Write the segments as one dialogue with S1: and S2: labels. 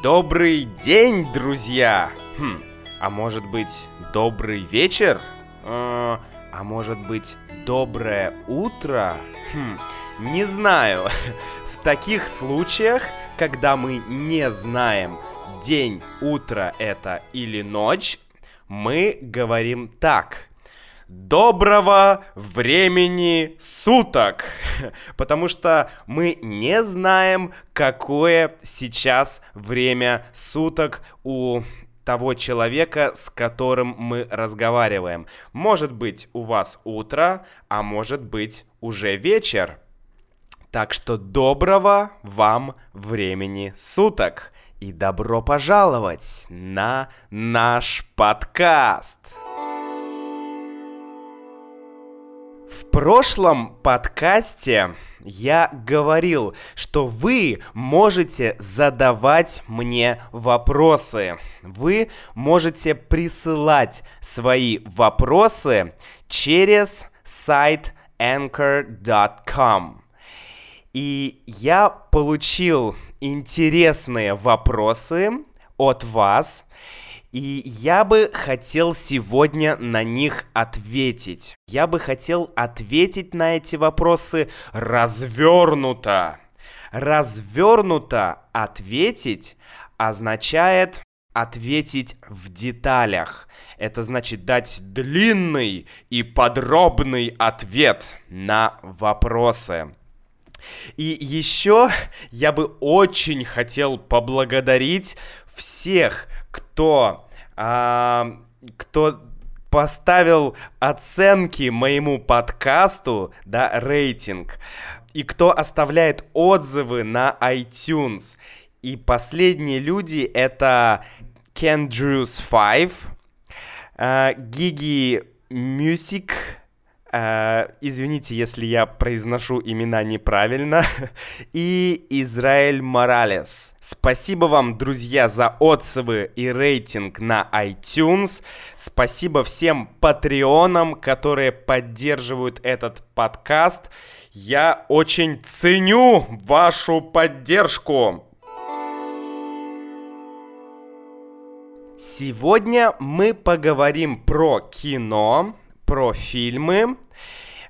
S1: Добрый день, друзья! Хм, а может быть, добрый вечер? Э, а может быть, доброе утро? Хм, не знаю. В таких случаях, когда мы не знаем, день, утро это или ночь, мы говорим так. Доброго времени суток! Потому что мы не знаем, какое сейчас время суток у того человека, с которым мы разговариваем. Может быть у вас утро, а может быть уже вечер. Так что доброго вам времени суток! И добро пожаловать на наш подкаст! В прошлом подкасте я говорил, что вы можете задавать мне вопросы. Вы можете присылать свои вопросы через сайт anchor.com. И я получил интересные вопросы от вас. И я бы хотел сегодня на них ответить. Я бы хотел ответить на эти вопросы развернуто. Развернуто ответить означает ответить в деталях. Это значит дать длинный и подробный ответ на вопросы. И еще я бы очень хотел поблагодарить всех, кто, а, кто поставил оценки моему подкасту, да, рейтинг, и кто оставляет отзывы на iTunes. И последние люди это Ken Drews 5, Гиги Music, Uh, извините, если я произношу имена неправильно. И Израиль Моралес. Спасибо вам, друзья, за отзывы и рейтинг на iTunes. Спасибо всем патреонам, которые поддерживают этот подкаст. Я очень ценю вашу поддержку. Сегодня мы поговорим про кино, про фильмы,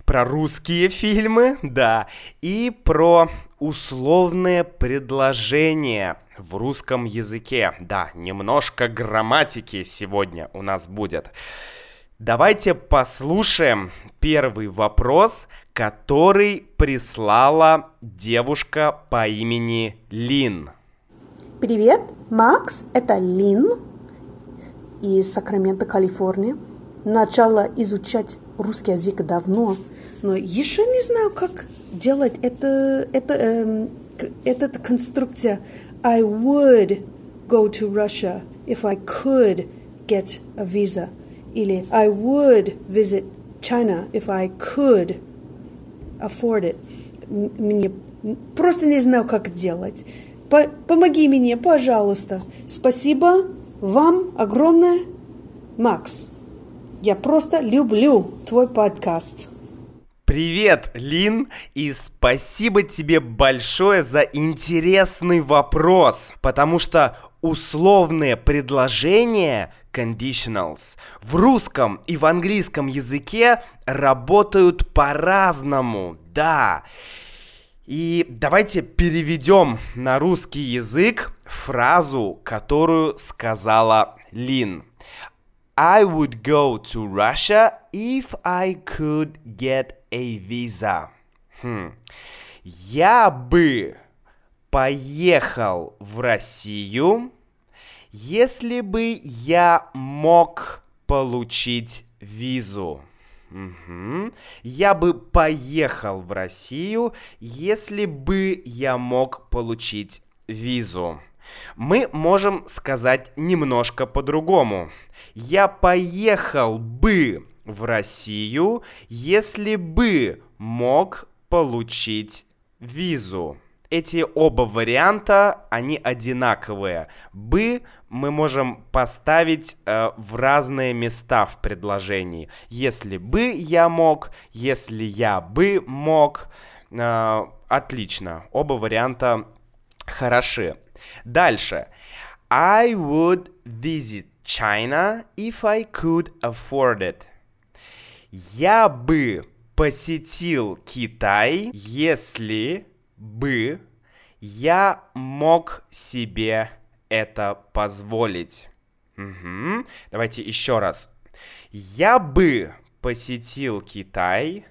S1: про русские фильмы, да, и про условные предложения в русском языке. Да, немножко грамматики сегодня у нас будет. Давайте послушаем первый вопрос, который прислала девушка по имени Лин.
S2: Привет, Макс, это Лин из Сакрамента, Калифорния начала изучать русский язык давно, но еще не знаю, как делать это, это, эм, эта конструкция. I would go to Russia if I could get a visa. Или I would visit China if I could afford it. Мне просто не знаю, как делать. По помоги мне, пожалуйста. Спасибо вам огромное, Макс. Я просто люблю твой подкаст.
S1: Привет, Лин, и спасибо тебе большое за интересный вопрос, потому что условные предложения conditionals в русском и в английском языке работают по-разному, да. И давайте переведем на русский язык фразу, которую сказала Лин. I would go to Russia if I could get visa. Хм. Я бы поехал в Россию, если бы я мог получить визу. Угу. Я бы поехал в Россию, если бы я мог получить визу мы можем сказать немножко по-другому. Я поехал бы в Россию, если бы мог получить визу. Эти оба варианта, они одинаковые. Бы мы можем поставить э, в разные места в предложении. Если бы я мог, если я бы мог. Э, отлично. Оба варианта хороши. Дальше. I would visit China if I could afford it. Я бы посетил Китай, если бы я мог себе это позволить. Угу. Давайте еще раз. Я бы посетил Китай,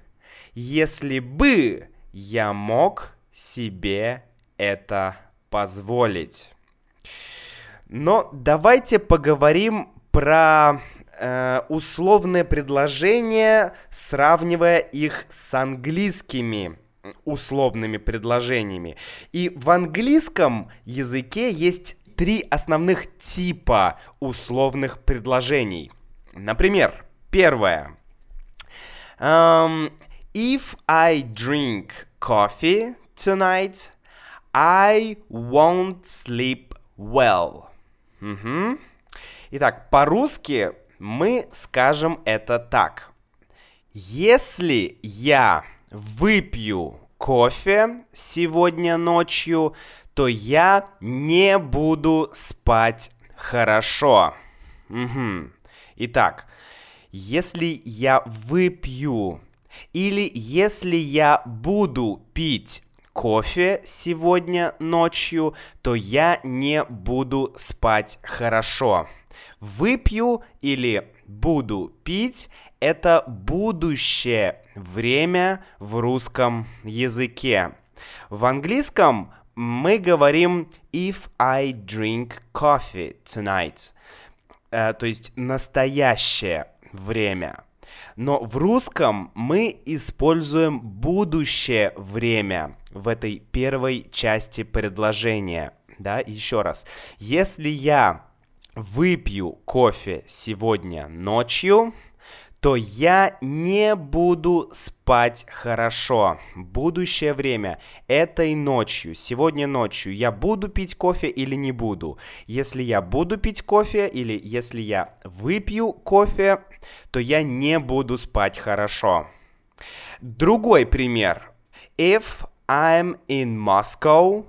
S1: если бы я мог себе это позволить. Но давайте поговорим про э, условные предложения, сравнивая их с английскими условными предложениями. И в английском языке есть три основных типа условных предложений. Например, первое. Um, if I drink coffee tonight, I won't sleep well. Угу. Итак, по-русски мы скажем это так. Если я выпью кофе сегодня ночью, то я не буду спать хорошо. Угу. Итак, если я выпью или если я буду пить кофе сегодня ночью, то я не буду спать хорошо. Выпью или буду пить – это будущее время в русском языке. В английском мы говорим if I drink coffee tonight, э, то есть настоящее время. Но в русском мы используем будущее время в этой первой части предложения. Да, еще раз. Если я выпью кофе сегодня ночью, то я не буду спать хорошо. Будущее время этой ночью, сегодня ночью я буду пить кофе или не буду. Если я буду пить кофе или если я выпью кофе, то я не буду спать хорошо. Другой пример. If I'm in Moscow,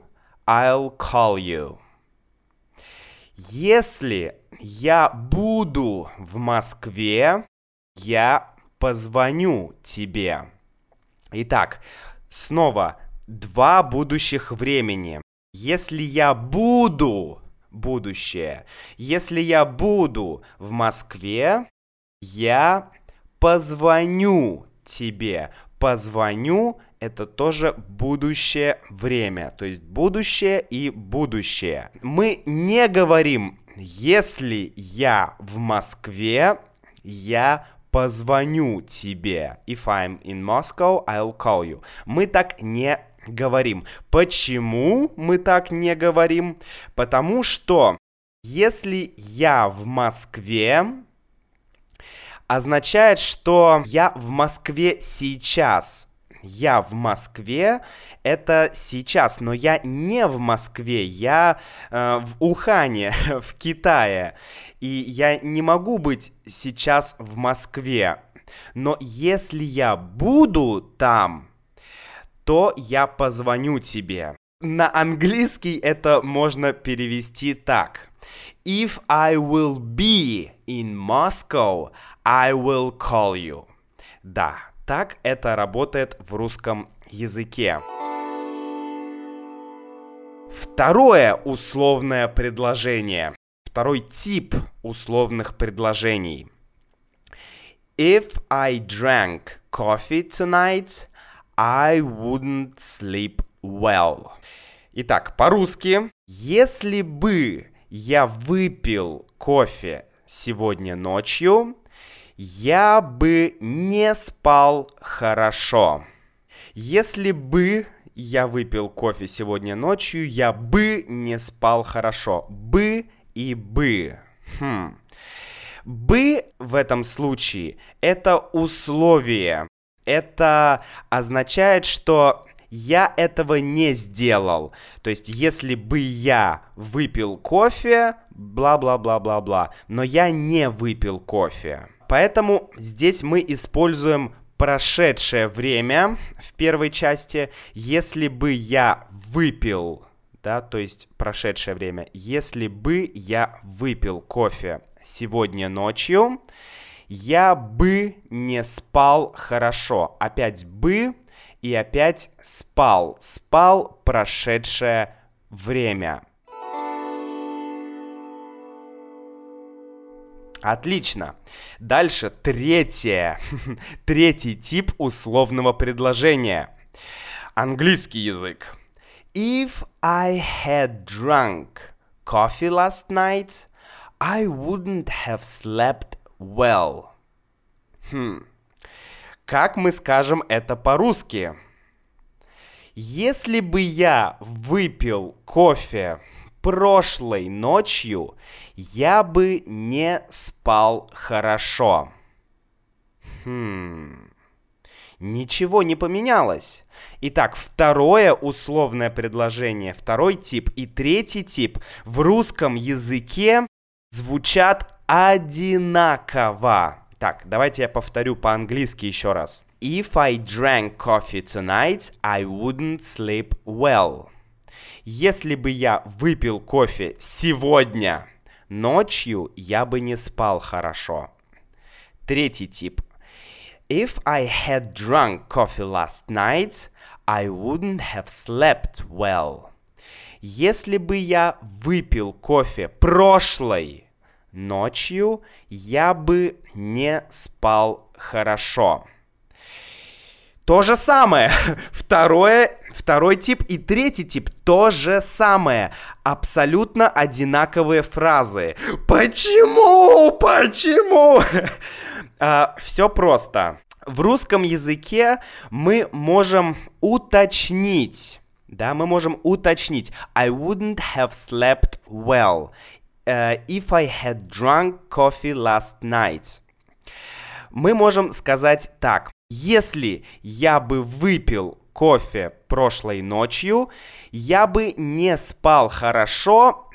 S1: I'll call you. Если я буду в Москве, я позвоню тебе. Итак, снова два будущих времени. Если я буду будущее, если я буду в Москве, я позвоню тебе. Позвоню это тоже будущее время, то есть будущее и будущее. Мы не говорим, если я в Москве, я позвоню тебе. If I'm in Moscow, I'll call you. Мы так не говорим. Почему мы так не говорим? Потому что если я в Москве, означает, что я в Москве сейчас. Я в Москве это сейчас, но я не в Москве, я э, в Ухане, в Китае. И я не могу быть сейчас в Москве. Но если я буду там, то я позвоню тебе. На английский это можно перевести так. If I will be in Moscow, I will call you. Да, так это работает в русском языке. Второе условное предложение. Второй тип условных предложений. If I drank coffee tonight, I wouldn't sleep well. Итак, по-русски, если бы я выпил кофе сегодня ночью, я бы не спал хорошо. Если бы я выпил кофе сегодня ночью, я бы не спал хорошо. Бы и бы. Хм. Бы в этом случае это условие. Это означает, что я этого не сделал. То есть, если бы я выпил кофе, бла-бла-бла-бла-бла, но я не выпил кофе. Поэтому здесь мы используем прошедшее время в первой части. Если бы я выпил, да, то есть прошедшее время. Если бы я выпил кофе сегодня ночью, я бы не спал хорошо. Опять бы и опять спал. Спал прошедшее время. Отлично. Дальше третье. Третий тип условного предложения. Английский язык. If I had drunk coffee last night, I wouldn't have slept well. Хм. Как мы скажем это по-русски? Если бы я выпил кофе прошлой ночью, я бы не спал хорошо. Хм. Ничего не поменялось. Итак, второе условное предложение, второй тип и третий тип в русском языке звучат одинаково. Так, давайте я повторю по-английски еще раз. If I drank coffee tonight, I wouldn't sleep well. Если бы я выпил кофе сегодня ночью, я бы не спал хорошо. Третий тип. If I had drunk coffee last night, I wouldn't have slept well. Если бы я выпил кофе прошлой ночью, я бы не спал хорошо. То же самое. Второе, второй тип и третий тип то же самое. Абсолютно одинаковые фразы. Почему? Почему? а, все просто. В русском языке мы можем уточнить. Да, мы можем уточнить. I wouldn't have slept well uh, if I had drunk coffee last night. Мы можем сказать так. Если я бы выпил кофе прошлой ночью, я бы не спал хорошо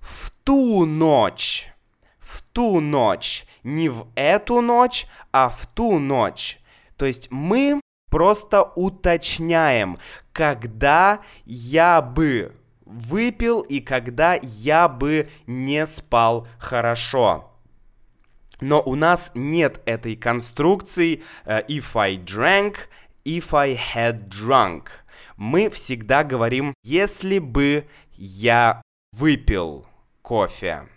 S1: в ту ночь. В ту ночь. Не в эту ночь, а в ту ночь. То есть мы просто уточняем, когда я бы выпил и когда я бы не спал хорошо. Но у нас нет этой конструкции uh, if I drank, if I had drunk. Мы всегда говорим если бы я выпил кофе.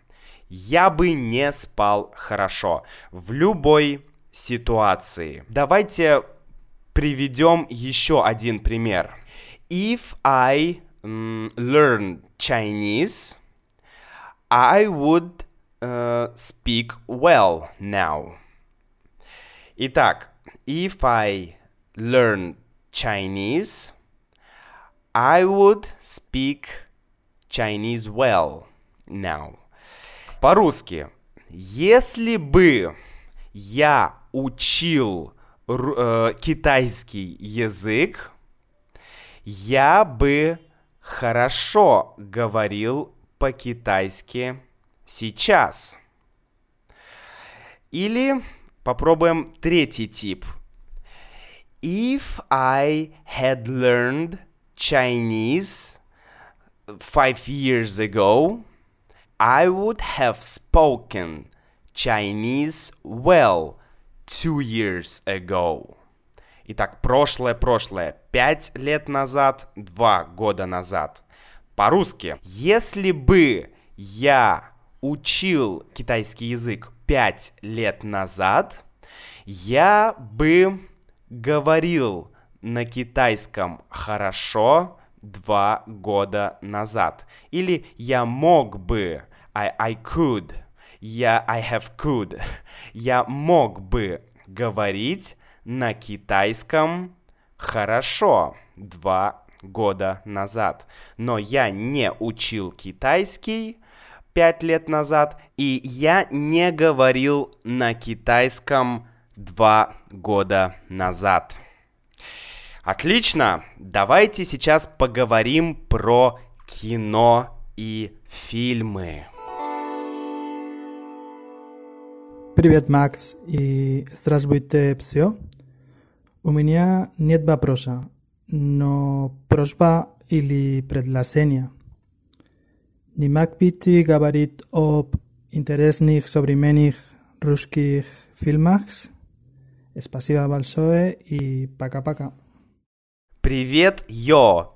S1: Я бы не спал хорошо в любой ситуации. Давайте приведем еще один пример. If I um, learn Chinese, I would uh, speak well now. Итак, if I learn Chinese, I would speak Chinese well now. По-русски, если бы я учил э, китайский язык, я бы хорошо говорил по-китайски сейчас. Или попробуем третий тип. If I had learned Chinese five years ago, I would have spoken Chinese well two years ago. Итак, прошлое-прошлое. Пять лет назад, два года назад. По-русски. Если бы я учил китайский язык пять лет назад, я бы говорил на китайском хорошо два года назад. Или я мог бы, I, I could, я, I have could, я мог бы говорить на китайском хорошо два года назад. Но я не учил китайский пять лет назад, и я не говорил на китайском два года назад. Отлично! Давайте сейчас поговорим про кино и фильмы.
S3: Привет, Макс, и здравствуйте, все. У меня нет вопроса, но просьба или предложение. Нимак бити говорит об интересных современных русских фильмах. Спасибо большое и пока-пока.
S1: Привет, Йо!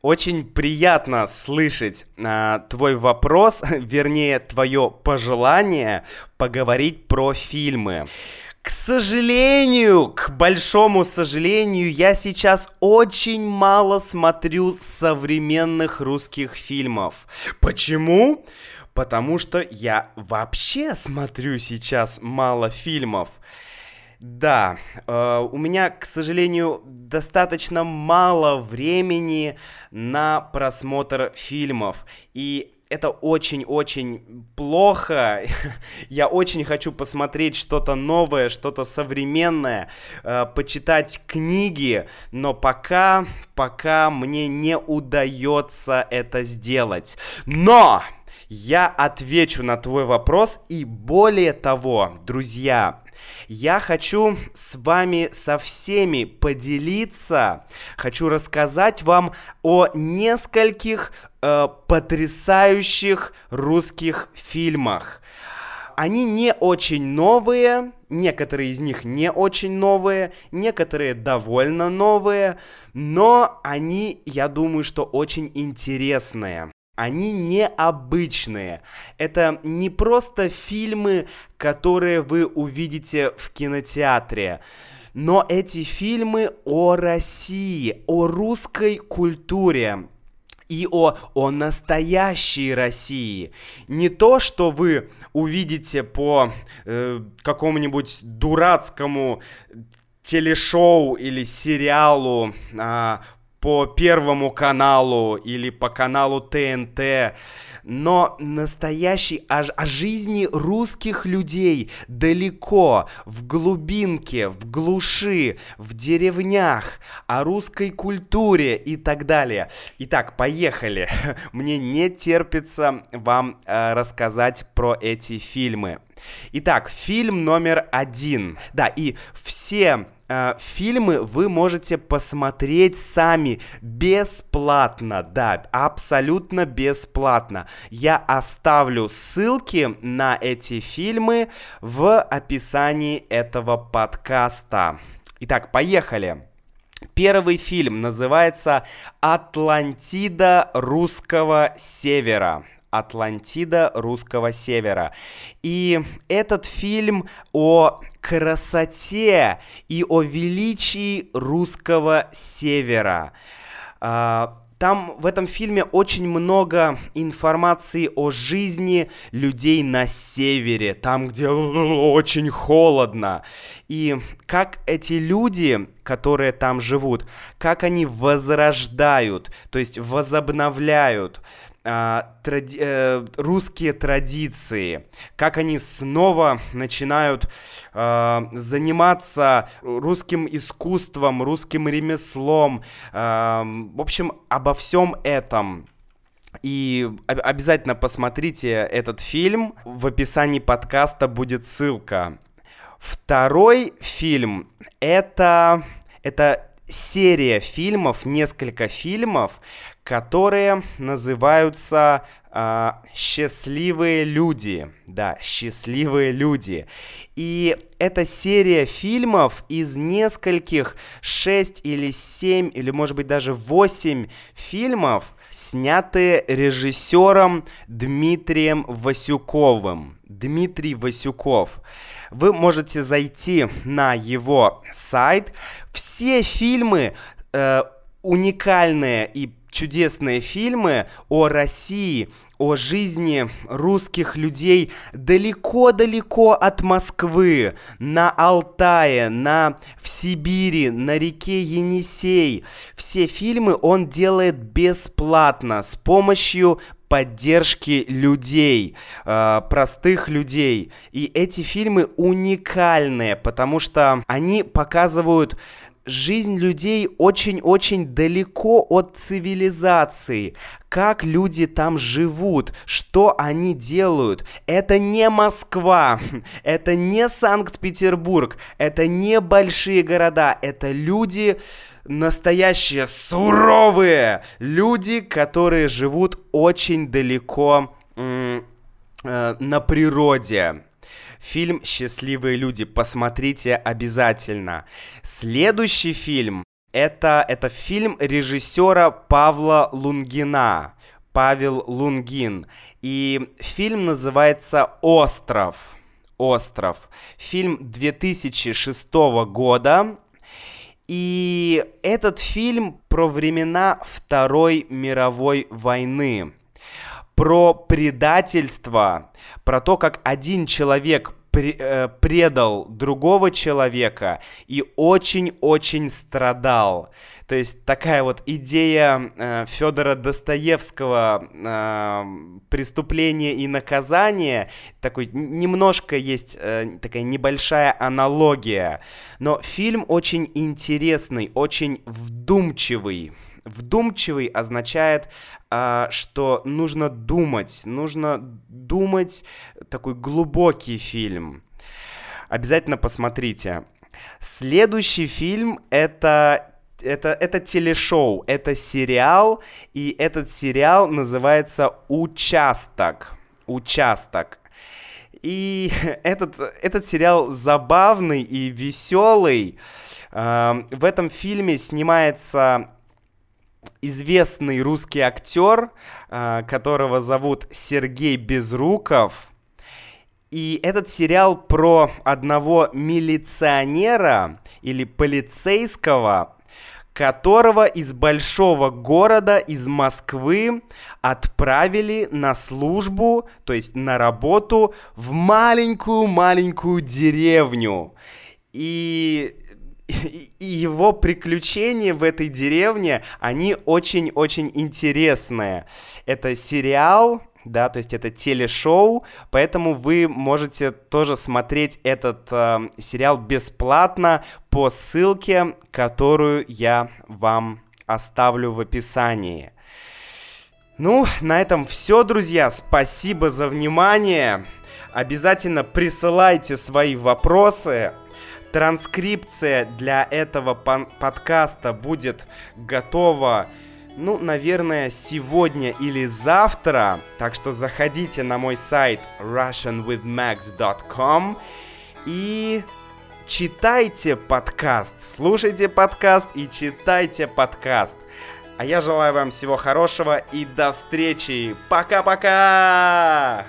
S1: Очень приятно слышать а, твой вопрос, вернее, твое пожелание поговорить про фильмы. К сожалению, к большому сожалению, я сейчас очень мало смотрю современных русских фильмов. Почему? Потому что я вообще смотрю сейчас мало фильмов. Да, э, у меня, к сожалению, достаточно мало времени на просмотр фильмов. И это очень-очень плохо. Я очень хочу посмотреть что-то новое, что-то современное, э, почитать книги, но пока, пока мне не удается это сделать. Но я отвечу на твой вопрос и более того, друзья, я хочу с вами со всеми поделиться, хочу рассказать вам о нескольких э, потрясающих русских фильмах. Они не очень новые, некоторые из них не очень новые, некоторые довольно новые, но они, я думаю, что очень интересные. Они необычные. Это не просто фильмы, которые вы увидите в кинотеатре. Но эти фильмы о России, о русской культуре и о, о настоящей России. Не то, что вы увидите по э, какому-нибудь дурацкому телешоу или сериалу а, по Первому каналу или по каналу ТНТ, но настоящий о, о жизни русских людей далеко, в глубинке, в глуши, в деревнях, о русской культуре и так далее. Итак, поехали. Мне не терпится вам э, рассказать про эти фильмы. Итак, фильм номер один. Да, и все э, фильмы вы можете посмотреть сами бесплатно, да, абсолютно бесплатно. Я оставлю ссылки на эти фильмы в описании этого подкаста. Итак, поехали. Первый фильм называется «Атлантида русского севера». Атлантида русского севера. И этот фильм о красоте и о величии русского севера. А, там в этом фильме очень много информации о жизни людей на севере, там, где очень холодно. И как эти люди, которые там живут, как они возрождают, то есть возобновляют тради э, русские традиции, как они снова начинают э, заниматься русским искусством, русским ремеслом, э, в общем, обо всем этом. И обязательно посмотрите этот фильм. В описании подкаста будет ссылка. Второй фильм это, это серия фильмов, несколько фильмов, которые называются э, «Счастливые люди». Да, «Счастливые люди». И это серия фильмов из нескольких, шесть или семь, или может быть даже восемь фильмов, снятые режиссером Дмитрием Васюковым. Дмитрий Васюков. Вы можете зайти на его сайт. Все фильмы э, уникальные и чудесные фильмы о России, о жизни русских людей далеко-далеко от Москвы, на Алтае, на, в Сибири, на реке Енисей. Все фильмы он делает бесплатно, с помощью поддержки людей, э, простых людей. И эти фильмы уникальные, потому что они показывают жизнь людей очень-очень далеко от цивилизации. Как люди там живут, что они делают. Это не Москва, это не Санкт-Петербург, это не большие города, это люди настоящие суровые люди, которые живут очень далеко э, на природе. Фильм «Счастливые люди». Посмотрите обязательно. Следующий фильм это, это фильм режиссера Павла Лунгина. Павел Лунгин. И фильм называется «Остров». «Остров». Фильм 2006 года. И этот фильм про времена Второй мировой войны. Про предательство, про то, как один человек э, предал другого человека и очень-очень страдал. То есть такая вот идея э, Федора Достоевского э, преступление и наказание, такой немножко есть э, такая небольшая аналогия, но фильм очень интересный, очень вдумчивый. Вдумчивый означает, а, что нужно думать, нужно думать такой глубокий фильм. Обязательно посмотрите. Следующий фильм это это, это телешоу, это сериал, и этот сериал называется «Участок». «Участок». И этот, этот сериал забавный и веселый. В этом фильме снимается известный русский актер, а, которого зовут Сергей Безруков. И этот сериал про одного милиционера или полицейского, которого из большого города, из Москвы, отправили на службу, то есть на работу в маленькую-маленькую деревню. И его приключения в этой деревне, они очень-очень интересные. Это сериал, да, то есть это телешоу, поэтому вы можете тоже смотреть этот э, сериал бесплатно по ссылке, которую я вам оставлю в описании. Ну, на этом все, друзья. Спасибо за внимание. Обязательно присылайте свои вопросы Транскрипция для этого подкаста будет готова, ну, наверное, сегодня или завтра. Так что заходите на мой сайт russianwithmax.com и читайте подкаст, слушайте подкаст и читайте подкаст. А я желаю вам всего хорошего и до встречи. Пока-пока!